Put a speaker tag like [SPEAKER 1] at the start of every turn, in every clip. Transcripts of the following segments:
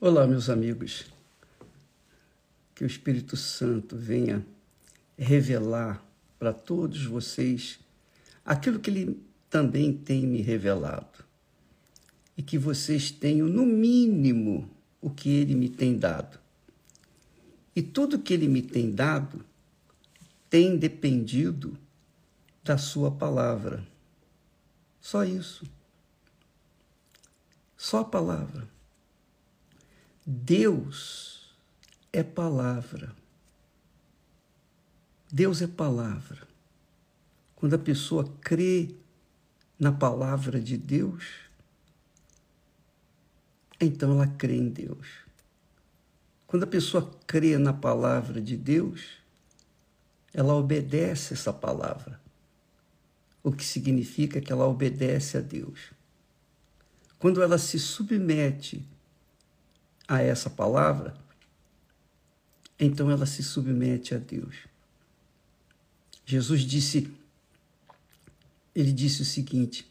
[SPEAKER 1] Olá, meus amigos. Que o Espírito Santo venha revelar para todos vocês aquilo que ele também tem me revelado. E que vocês tenham, no mínimo, o que ele me tem dado. E tudo que ele me tem dado tem dependido da sua palavra. Só isso. Só a palavra. Deus é palavra. Deus é palavra. Quando a pessoa crê na palavra de Deus, então ela crê em Deus. Quando a pessoa crê na palavra de Deus, ela obedece essa palavra, o que significa que ela obedece a Deus. Quando ela se submete a essa palavra, então ela se submete a Deus. Jesus disse, ele disse o seguinte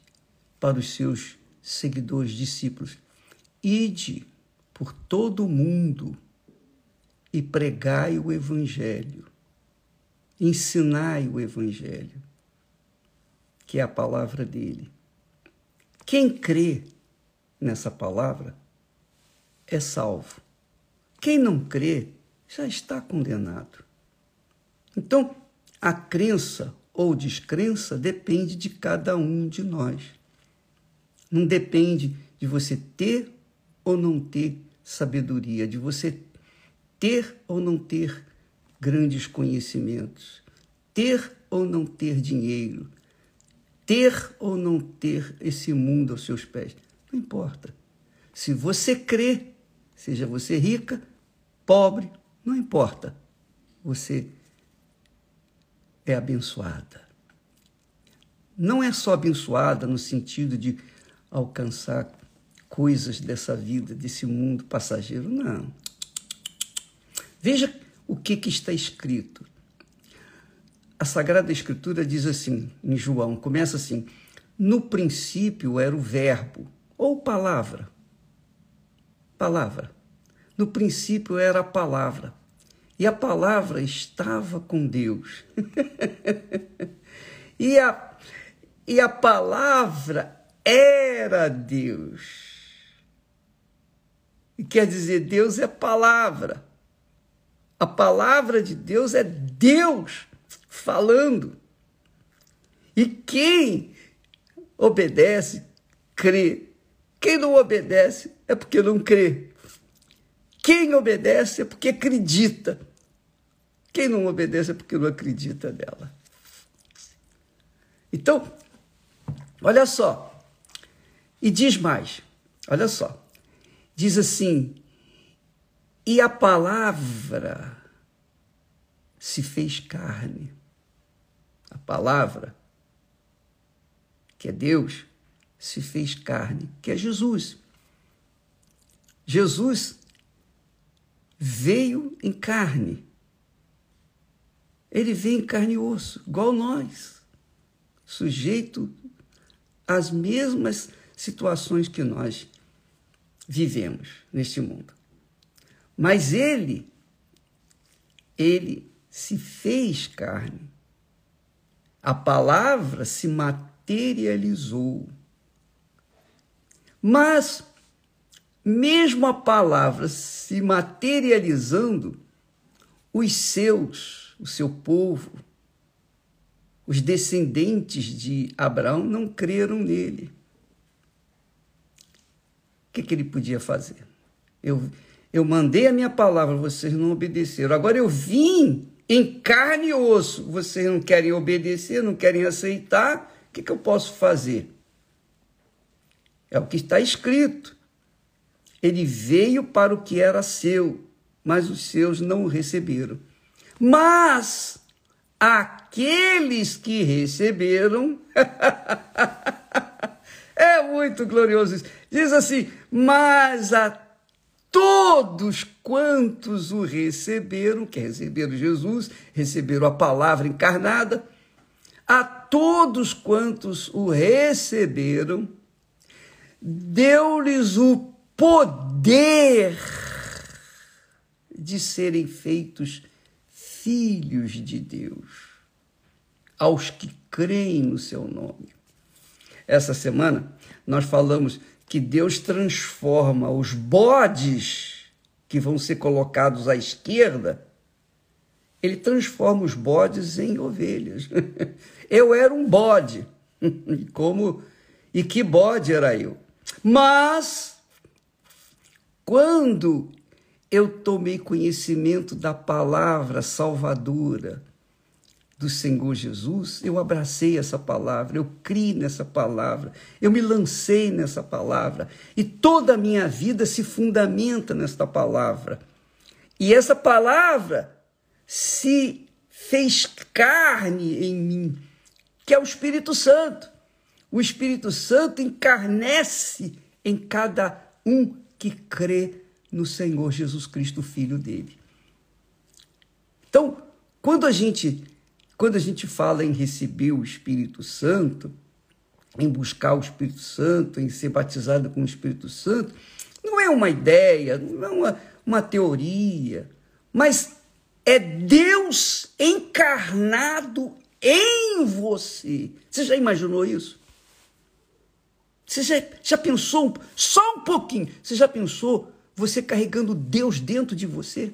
[SPEAKER 1] para os seus seguidores, discípulos: Ide por todo o mundo e pregai o Evangelho, ensinai o Evangelho, que é a palavra dele. Quem crê nessa palavra é salvo. Quem não crê já está condenado. Então, a crença ou descrença depende de cada um de nós. Não depende de você ter ou não ter sabedoria, de você ter ou não ter grandes conhecimentos, ter ou não ter dinheiro, ter ou não ter esse mundo aos seus pés. Não importa. Se você crê, Seja você rica, pobre, não importa. Você é abençoada. Não é só abençoada no sentido de alcançar coisas dessa vida, desse mundo passageiro, não. Veja o que, que está escrito. A Sagrada Escritura diz assim, em João, começa assim: No princípio era o Verbo, ou palavra palavra. No princípio era a palavra. E a palavra estava com Deus. e, a, e a palavra era Deus. E quer dizer, Deus é palavra. A palavra de Deus é Deus falando. E quem obedece, crê quem não obedece é porque não crê. Quem obedece é porque acredita. Quem não obedece é porque não acredita nela. Então, olha só. E diz mais, olha só. Diz assim: e a palavra se fez carne. A palavra, que é Deus, se fez carne, que é Jesus. Jesus veio em carne. Ele veio em carne e osso, igual nós, sujeito às mesmas situações que nós vivemos neste mundo. Mas ele, ele se fez carne. A palavra se materializou. Mas, mesmo a palavra se materializando, os seus, o seu povo, os descendentes de Abraão não creram nele. O que, que ele podia fazer? Eu, eu mandei a minha palavra, vocês não obedeceram. Agora eu vim em carne e osso, vocês não querem obedecer, não querem aceitar, o que, que eu posso fazer? É o que está escrito. Ele veio para o que era seu, mas os seus não o receberam. Mas aqueles que receberam. é muito glorioso isso. Diz assim: mas a todos quantos o receberam, que receberam Jesus, receberam a palavra encarnada, a todos quantos o receberam, deu-lhes o poder de serem feitos filhos de Deus, aos que creem no seu nome. Essa semana nós falamos que Deus transforma os bodes que vão ser colocados à esquerda, ele transforma os bodes em ovelhas. Eu era um bode. Como e que bode era eu? Mas quando eu tomei conhecimento da palavra salvadora do Senhor Jesus, eu abracei essa palavra, eu criei nessa palavra, eu me lancei nessa palavra e toda a minha vida se fundamenta nesta palavra. E essa palavra se fez carne em mim, que é o Espírito Santo. O Espírito Santo encarnece em cada um que crê no Senhor Jesus Cristo, Filho dele. Então, quando a gente quando a gente fala em receber o Espírito Santo, em buscar o Espírito Santo, em ser batizado com o Espírito Santo, não é uma ideia, não é uma, uma teoria, mas é Deus encarnado em você. Você já imaginou isso? Você já, já pensou, só um pouquinho, você já pensou você carregando Deus dentro de você?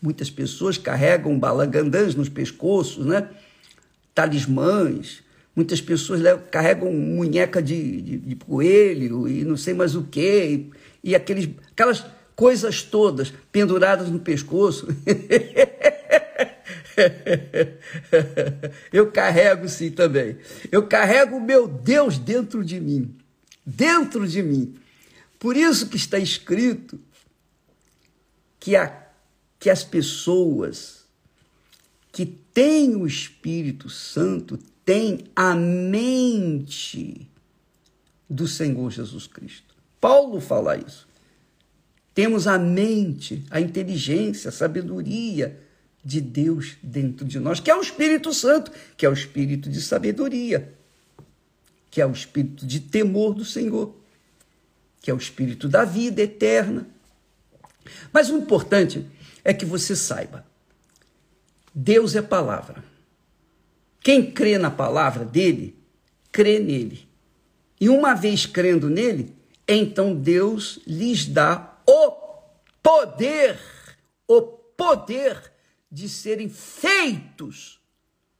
[SPEAKER 1] Muitas pessoas carregam balangandãs nos pescoços, né? talismãs. Muitas pessoas levam, carregam munheca de, de, de, coelho e não sei mais o quê, e, e aqueles, aquelas coisas todas penduradas no pescoço. Eu carrego sim também. Eu carrego o meu Deus dentro de mim. Dentro de mim. Por isso que está escrito que, a, que as pessoas que têm o Espírito Santo têm a mente do Senhor Jesus Cristo. Paulo fala isso. Temos a mente, a inteligência, a sabedoria de Deus dentro de nós, que é o Espírito Santo, que é o espírito de sabedoria, que é o espírito de temor do Senhor, que é o espírito da vida eterna. Mas o importante é que você saiba: Deus é palavra. Quem crê na palavra dele, crê nele. E uma vez crendo nele, então Deus lhes dá o poder, o poder de serem feitos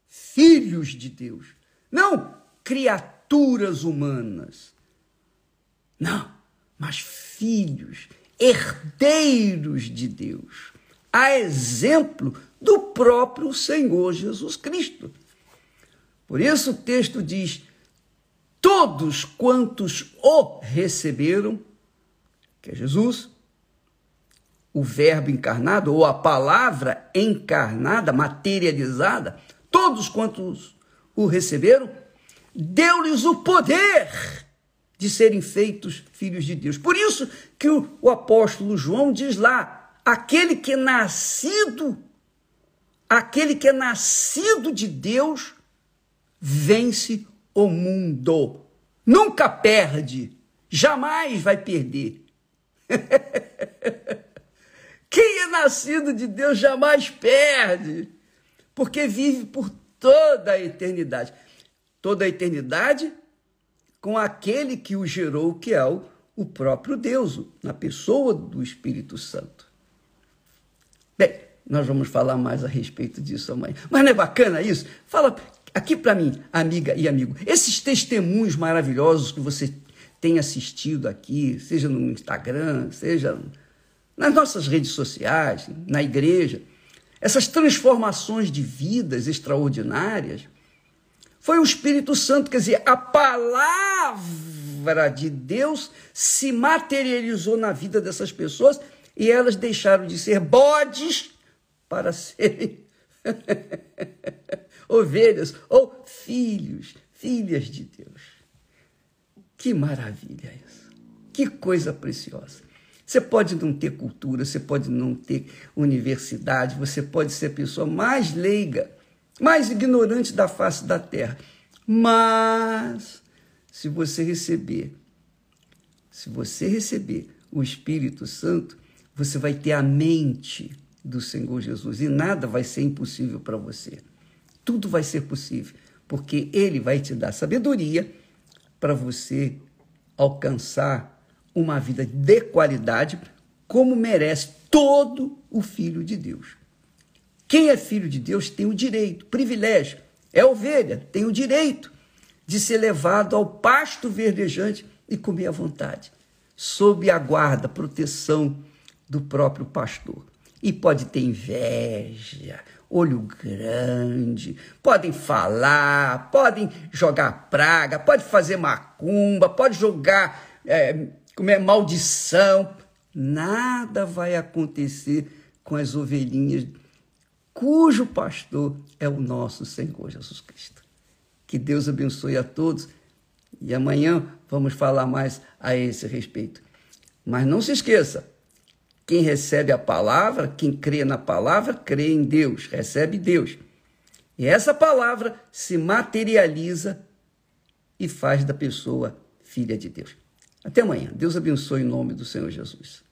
[SPEAKER 1] filhos de Deus, não criaturas humanas. Não, mas filhos, herdeiros de Deus, a exemplo do próprio Senhor Jesus Cristo. Por isso o texto diz: todos quantos o receberam, que é Jesus, o Verbo encarnado, ou a palavra encarnada, materializada, todos quantos o receberam, deu-lhes o poder de serem feitos filhos de Deus. Por isso que o, o apóstolo João diz lá: aquele que é nascido, aquele que é nascido de Deus, vence o mundo. Nunca perde, jamais vai perder. Quem é nascido de Deus jamais perde, porque vive por toda a eternidade. Toda a eternidade com aquele que o gerou, que é o, o próprio Deus, na pessoa do Espírito Santo. Bem, nós vamos falar mais a respeito disso amanhã. Mas não é bacana isso? Fala aqui para mim, amiga e amigo, esses testemunhos maravilhosos que você tem assistido aqui, seja no Instagram, seja nas nossas redes sociais, na igreja, essas transformações de vidas extraordinárias, foi o Espírito Santo, quer dizer, a palavra de Deus se materializou na vida dessas pessoas e elas deixaram de ser bodes para serem ovelhas ou filhos, filhas de Deus. Que maravilha isso! Que coisa preciosa! Você pode não ter cultura, você pode não ter universidade, você pode ser a pessoa mais leiga, mais ignorante da face da terra. Mas, se você receber, se você receber o Espírito Santo, você vai ter a mente do Senhor Jesus e nada vai ser impossível para você. Tudo vai ser possível, porque Ele vai te dar sabedoria para você alcançar uma vida de qualidade, como merece todo o filho de Deus. Quem é filho de Deus tem o direito, privilégio, é ovelha, tem o direito de ser levado ao pasto verdejante e comer à vontade, sob a guarda, proteção do próprio pastor. E pode ter inveja, olho grande, podem falar, podem jogar praga, pode fazer macumba, pode jogar é, comer maldição. Nada vai acontecer com as ovelhinhas cujo pastor é o nosso Senhor Jesus Cristo. Que Deus abençoe a todos e amanhã vamos falar mais a esse respeito. Mas não se esqueça, quem recebe a palavra, quem crê na palavra, crê em Deus, recebe Deus. E essa palavra se materializa e faz da pessoa filha de Deus. Até amanhã. Deus abençoe em nome do Senhor Jesus.